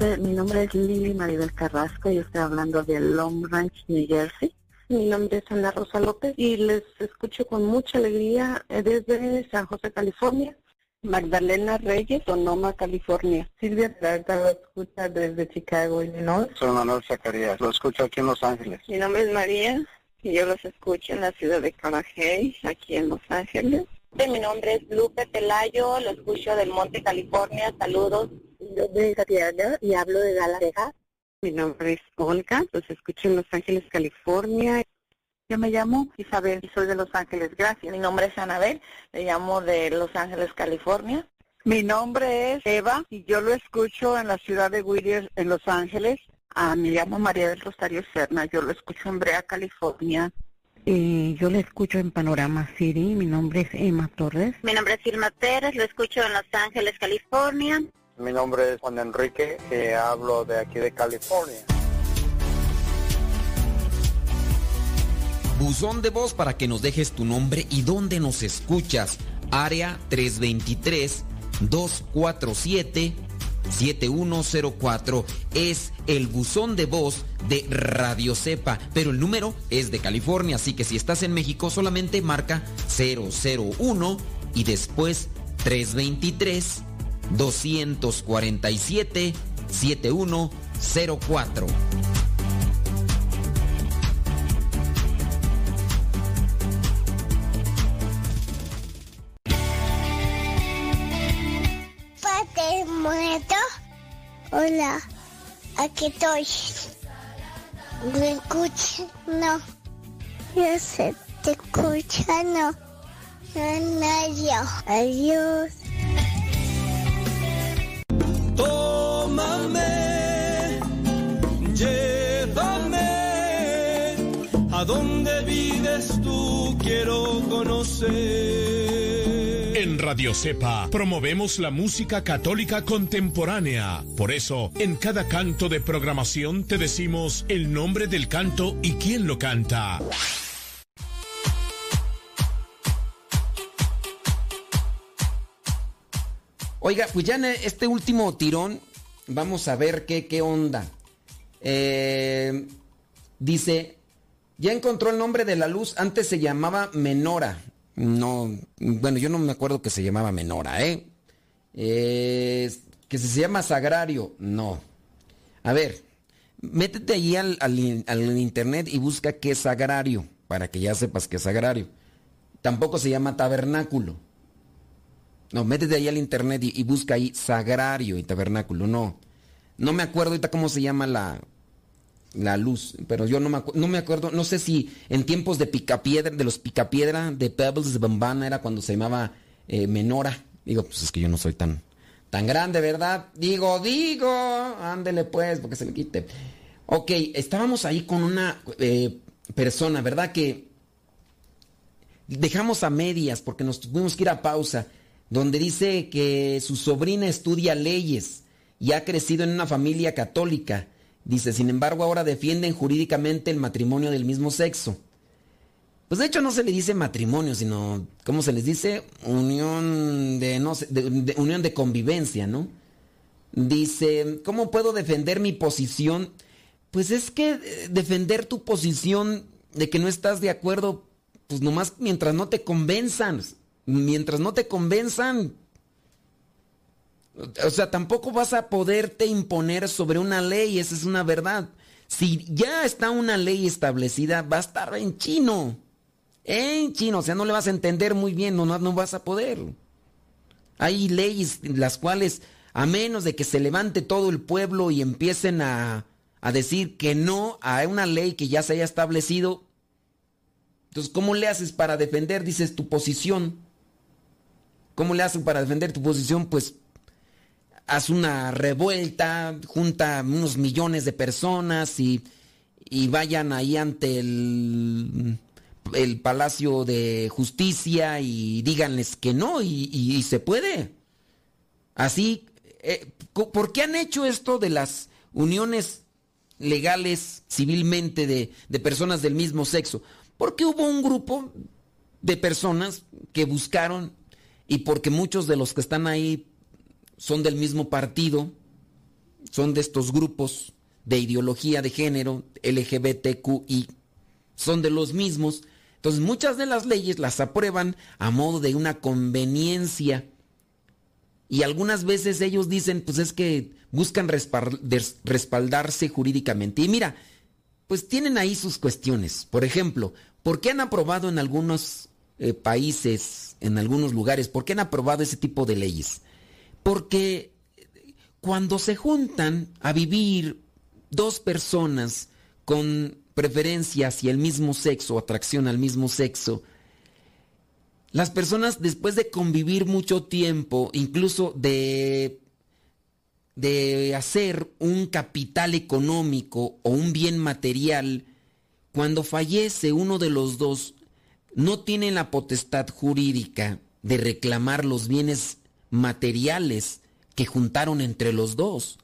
Mi nombre es Lili Maribel Carrasco y estoy hablando de Long Ranch, New Jersey. Mi nombre es Ana Rosa López y les escucho con mucha alegría eh, desde San José, California. Magdalena Reyes, Sonoma, California. Silvia Peralta lo escucha desde Chicago, Illinois. Soy Manuel Zacarías, lo escucho aquí en Los Ángeles. Mi nombre es María y yo los escucho en la ciudad de Carajay, aquí en Los Ángeles. Mi nombre es Lupe Pelayo, lo escucho del Monte, California. Saludos. Yo soy Santiago y hablo de Dallas, Texas. Mi nombre es Olga, los escucho en Los Ángeles, California. Yo me llamo Isabel y soy de Los Ángeles. Gracias. Mi nombre es Anabel, le llamo de Los Ángeles, California. Mi nombre es Eva y yo lo escucho en la ciudad de Whittier, en Los Ángeles. Ah, me llamo María del Rosario Serna, yo lo escucho en Brea, California. Y yo lo escucho en Panorama City. Mi nombre es Emma Torres. Mi nombre es Irma Pérez, lo escucho en Los Ángeles, California. Mi nombre es Juan Enrique hablo de aquí de California. buzón de voz para que nos dejes tu nombre y dónde nos escuchas. Área 323 247 7104 es el buzón de voz de Radio Cepa, pero el número es de California, así que si estás en México solamente marca 001 y después 323 247 7104. Hola, aquí estoy. ¿Me escuchas? No. Yo sé, te escucha, no. No, Adiós. Adiós. Tómame, llévame a donde vives tú, quiero conocer. Radio Cepa promovemos la música católica contemporánea. Por eso, en cada canto de programación te decimos el nombre del canto y quién lo canta. Oiga, pues ya en este último tirón, vamos a ver qué, qué onda. Eh, dice, ya encontró el nombre de la luz, antes se llamaba Menora. No, bueno, yo no me acuerdo que se llamaba Menora, ¿eh? Que se llama Sagrario, no. A ver, métete ahí al, al- al internet y busca qué es Sagrario, para que ya sepas qué es Sagrario. Tampoco se llama Tabernáculo. No, métete ahí al internet y, y busca ahí Sagrario y Tabernáculo, no. No me acuerdo ahorita cómo se llama la, la luz, pero yo no me, no me acuerdo, no sé si en tiempos de Picapiedra, de los Picapiedra, de Pebbles, de Bambana, era cuando se llamaba eh, Menora. Digo, pues es que yo no soy tan, tan grande, ¿verdad? Digo, digo, ándele pues, porque se me quite. Ok, estábamos ahí con una eh, persona, ¿verdad? Que dejamos a medias porque nos tuvimos que ir a pausa, donde dice que su sobrina estudia leyes y ha crecido en una familia católica. Dice, sin embargo, ahora defienden jurídicamente el matrimonio del mismo sexo. Pues de hecho no se le dice matrimonio, sino, ¿cómo se les dice? Unión de, no sé, de- unión de convivencia, ¿no? Dice, ¿cómo puedo defender mi posición? Pues es que eh, defender tu posición de que no estás de acuerdo, pues nomás mientras no te convenzan, mientras no te convenzan, o sea, tampoco vas a poderte imponer sobre una ley, esa es una verdad. Si ya está una ley establecida, va a estar en chino. En chino, o sea, no le vas a entender muy bien, no, no, vas a poder. Hay leyes las cuales, a menos de que se levante todo el pueblo y empiecen a, a decir que no a una ley que ya se haya establecido, entonces, ¿cómo le haces para defender, dices, tu posición? ¿Cómo le haces para defender tu posición? Pues haz una revuelta, junta unos millones de personas y, y vayan ahí ante el, el Palacio de Justicia y díganles que no y, y- se puede. Así, eh, ¿por qué han hecho esto de las uniones legales civilmente de, de personas del mismo sexo? Porque hubo un grupo de personas que buscaron y porque muchos de los que están ahí son del mismo partido, son de estos grupos de ideología de género, LGBTQI, son de los mismos. Entonces muchas de las leyes las aprueban a modo de una conveniencia. Y algunas veces ellos dicen, pues es que buscan respaldarse jurídicamente. Y mira, pues tienen ahí sus cuestiones. Por ejemplo, ¿por qué han aprobado en algunos eh, países, en algunos lugares, por qué han aprobado ese tipo de leyes? Porque cuando se juntan a vivir dos personas con preferencia hacia el mismo sexo, atracción al mismo sexo, las personas después de convivir mucho tiempo, incluso de, de hacer un capital económico o un bien material, cuando fallece uno de los dos, no tienen la potestad jurídica de reclamar los bienes materiales que juntaron entre los dos.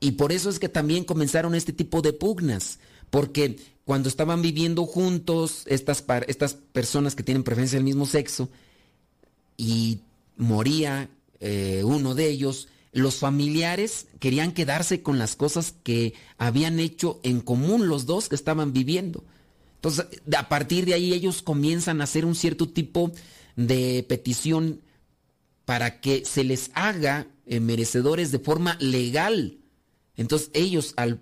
Y por eso es que también comenzaron este tipo de pugnas, porque cuando estaban viviendo juntos, estas, estas personas que tienen preferencia del mismo sexo, y moría eh, uno de ellos, los familiares querían quedarse con las cosas que habían hecho en común los dos que estaban viviendo. Entonces, a partir de ahí ellos comienzan a hacer un cierto tipo de petición para que se les haga eh, merecedores de forma legal. Entonces ellos, al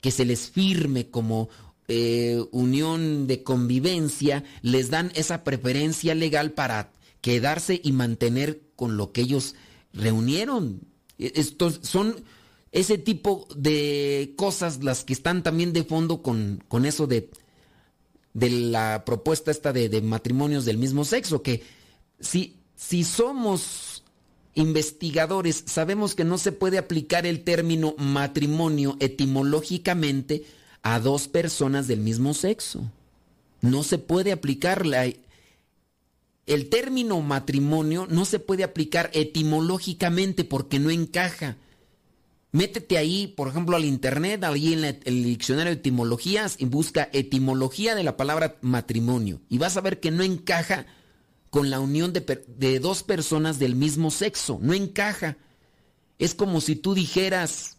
que se les firme como eh, unión de convivencia, les dan esa preferencia legal para quedarse y mantener con lo que ellos reunieron. E, estos son ese tipo de cosas las que están también de fondo con, con eso de, de la propuesta esta de, de, matrimonios del mismo sexo, que si, si somos investigadores sabemos que no se puede aplicar el término matrimonio etimológicamente a dos personas del mismo sexo. No se puede aplicar la, el término matrimonio no se puede aplicar etimológicamente porque no encaja. Métete ahí, por ejemplo, al internet, ahí en el diccionario de etimologías y busca etimología de la palabra matrimonio. Y vas a ver que no encaja con la unión de, de dos personas del mismo sexo. No encaja. Es como si tú dijeras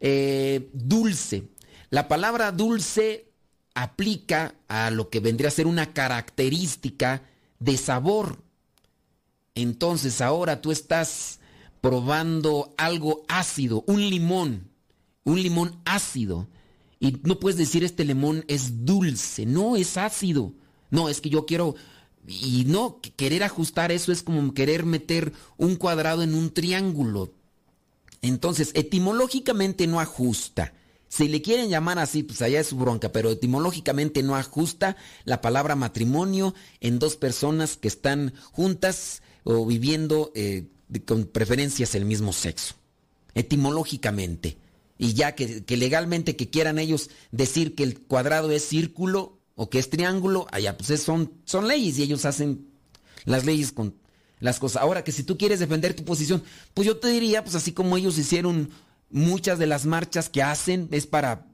eh, dulce. La palabra dulce aplica a lo que vendría a ser una característica de sabor. Entonces ahora tú estás probando algo ácido, un limón, un limón ácido. Y no puedes decir este limón es dulce, no es ácido. No, es que yo quiero... Y no, querer ajustar eso es como querer meter un cuadrado en un triángulo. Entonces, etimológicamente no ajusta. Si le quieren llamar así, pues allá es su bronca, pero etimológicamente no ajusta la palabra matrimonio en dos personas que están juntas o viviendo eh, con preferencias el mismo sexo. Etimológicamente. Y ya que, legalmente que quieran ellos decir que el cuadrado es círculo o que es triángulo, allá pues son, son leyes y ellos hacen las leyes con las cosas. Ahora que si tú quieres defender tu posición, pues yo te diría, pues así como ellos hicieron muchas de las marchas que hacen es para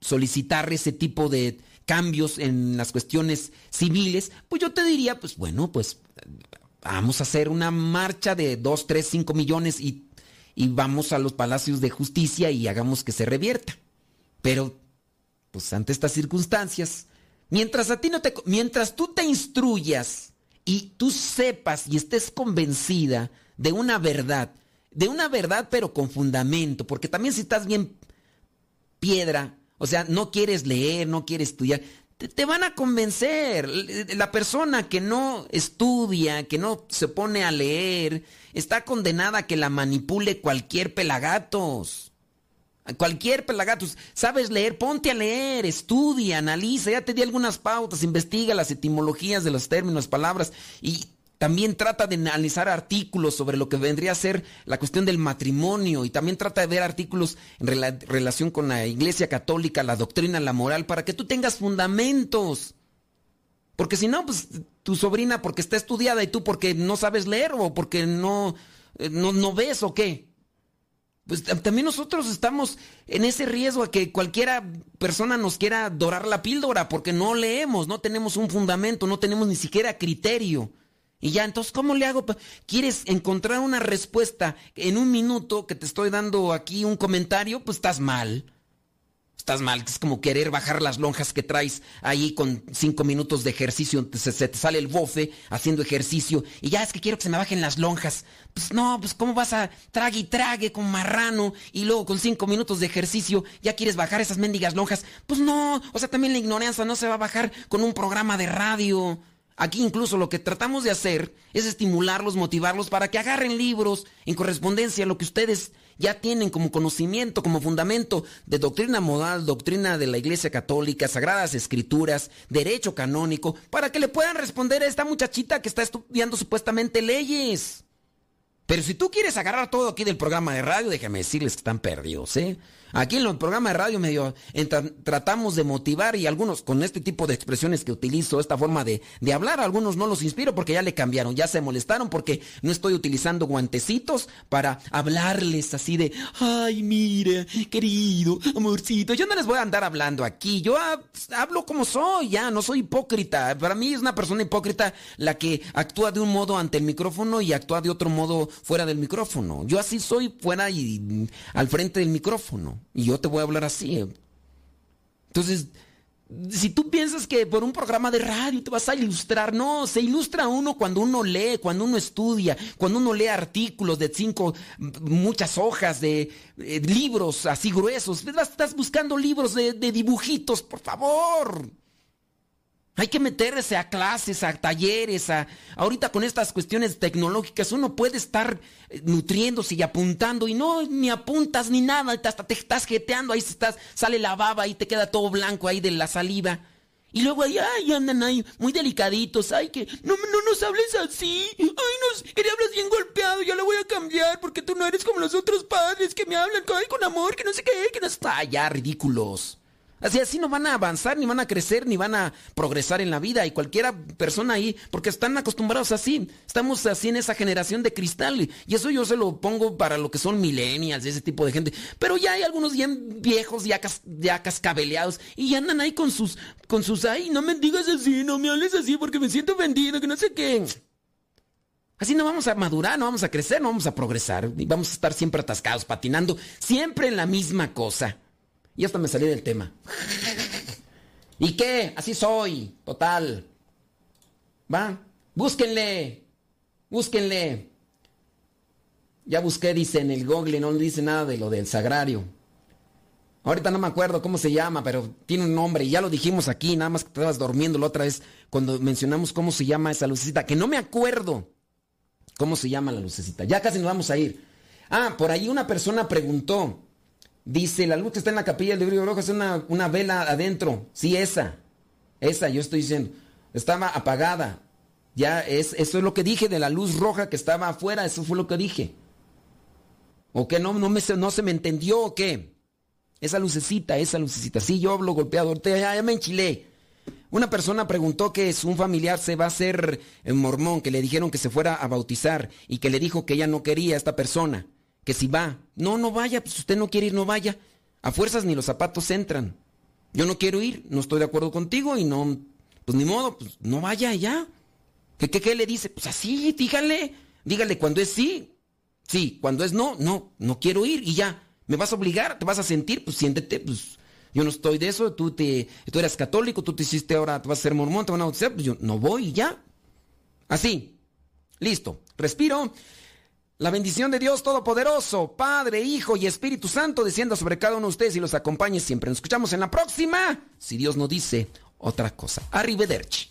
solicitar ese tipo de cambios en las cuestiones civiles, pues yo te diría, pues bueno, pues vamos a hacer una marcha de 2, 3, 5 millones y, y vamos a los palacios de justicia y hagamos que se revierta. Pero, pues ante estas circunstancias, mientras a ti no te, mientras tú te instruyas y tú sepas y estés convencida de una verdad, de una verdad pero con fundamento, porque también si estás bien piedra, o sea, no quieres leer, no quieres estudiar, te, van a convencer. La persona que no estudia, que no se pone a leer, está condenada a que la manipule cualquier pelagatos. Cualquier pelagatos. ¿Sabes leer? Ponte a leer, estudia, analiza. Ya te di algunas pautas, investiga las etimologías de los términos, palabras y también trata de analizar artículos sobre lo que vendría a ser la cuestión del matrimonio y también trata de ver artículos en relación con la Iglesia Católica, la doctrina, la moral, para que tú tengas fundamentos. Porque si no, pues tu sobrina porque está estudiada y tú porque no sabes leer o porque no, eh, no, no ves o qué. Pues también nosotros estamos en ese riesgo a que cualquiera persona nos quiera dorar la píldora porque no leemos, no tenemos un fundamento, no tenemos ni siquiera criterio. Y ya, entonces, ¿cómo le hago? ¿Quieres encontrar una respuesta en un minuto que te estoy dando aquí un comentario? Pues estás mal. Estás mal, es como querer bajar las lonjas que traes ahí con cinco minutos de ejercicio, se, te sale el bofe haciendo ejercicio y ya es que quiero que se me bajen las lonjas. Pues no, pues cómo vas a trague y trague con marrano y luego con cinco minutos de ejercicio ya quieres bajar esas mendigas lonjas. Pues no, o sea, también la ignorancia no se va a bajar con un programa de radio. Aquí incluso lo que tratamos de hacer es estimularlos, motivarlos para que agarren libros en correspondencia a lo que ustedes ya tienen como conocimiento, como fundamento de doctrina modal, doctrina de la Iglesia Católica, sagradas escrituras, derecho canónico, para que le puedan responder a esta muchachita que está estudiando supuestamente leyes. Pero si tú quieres agarrar todo aquí del programa de radio, déjame decirles que están perdidos, ¿eh? Aquí en el programa de radio medio tratamos de motivar y algunos con este tipo de expresiones que utilizo, esta forma de, de hablar, algunos no los inspiro porque ya le cambiaron, ya se molestaron porque no estoy utilizando guantecitos para hablarles así de, ay, mira, querido, amorcito, yo no les voy a andar hablando aquí, yo hablo como soy, ya, no soy hipócrita. Para mí es una persona hipócrita la que actúa de un modo ante el micrófono y actúa de otro modo fuera del micrófono. Yo así soy fuera y al frente del micrófono. Y yo te voy a hablar así. Entonces, si tú piensas que por un programa de radio te vas a ilustrar, no, se ilustra uno cuando uno lee, cuando uno estudia, cuando uno lee artículos de cinco, muchas hojas de eh, libros así gruesos. Estás buscando libros de dibujitos, por favor. Hay que meterse a clases, a talleres, a ahorita con estas cuestiones tecnológicas uno puede estar eh, nutriéndose y apuntando y no ni apuntas ni nada, hasta te estás jeteando, ahí estás, sale la baba y te queda todo blanco ahí de la saliva. Y luego ahí, ay, andan ahí muy delicaditos, ay que no, no nos hables así, ay nos, eres hablas bien golpeado, ya lo voy a cambiar porque tú no eres como los otros padres que me hablan ay, con amor, que no sé qué, que no está, ya ridículos. Así, así no van a avanzar, ni van a crecer, ni van a progresar en la vida. Y cualquiera persona ahí, porque están acostumbrados así. Estamos así en esa generación de cristal. Y eso yo se lo pongo para lo que son millennials, ese tipo de gente. Pero ya hay algunos bien viejos, ya, ya cascabeleados. Y andan ahí con sus, con sus, ay, no me digas así, no me hables así porque me siento vendido, que no sé qué. Así no vamos a madurar, no vamos a crecer, no vamos a progresar. Y vamos a estar siempre atascados, patinando, siempre en la misma cosa. Y hasta me salí del tema. ¿Y qué? Así soy, total. Va, búsquenle, búsquenle. Ya busqué, dice en el Google, no dice nada de lo del sagrario. Ahorita no me acuerdo cómo se llama, pero tiene un nombre ya lo dijimos aquí, nada más que estabas durmiendo la otra vez cuando mencionamos cómo se llama esa lucecita, que no me acuerdo cómo se llama la lucecita. Ya casi nos vamos a ir. Ah, por ahí una persona preguntó, Dice, la luz que está en la capilla del libro rojo es una, una vela adentro. Sí, esa. Esa, yo estoy diciendo. Estaba apagada. Ya, es, eso es lo que dije de la luz roja que estaba afuera. Eso fue lo que dije. ¿O qué? ¿No, no, me, no se me entendió o qué? Esa lucecita, esa lucecita. Sí, yo hablo golpeado. Ya, ya me enchilé. Una persona preguntó que es un familiar se va a hacer mormón, que le dijeron que se fuera a bautizar y que le dijo que ella no quería a esta persona que si va, no, no vaya, pues usted no quiere ir, no vaya. A fuerzas ni los zapatos entran. Yo no quiero ir, no estoy de acuerdo contigo y no, pues ni modo, pues no vaya ya. ¿Qué, qué, qué le dice? Pues así, dígale, dígale cuando es sí, sí, cuando es no, no, no quiero ir y ya. ¿Me vas a obligar? ¿Te vas a sentir? Pues siéntete, pues yo no estoy de eso, tú, te, tú eres católico, tú te hiciste ahora, te vas a ser mormón, te van a bautizar, pues yo no voy y ya. Así, listo, respiro. La bendición de Dios Todopoderoso, Padre, Hijo y Espíritu Santo descienda sobre cada uno de ustedes y los acompañe siempre. Nos escuchamos en la próxima, si Dios no dice otra cosa. Arrivederci.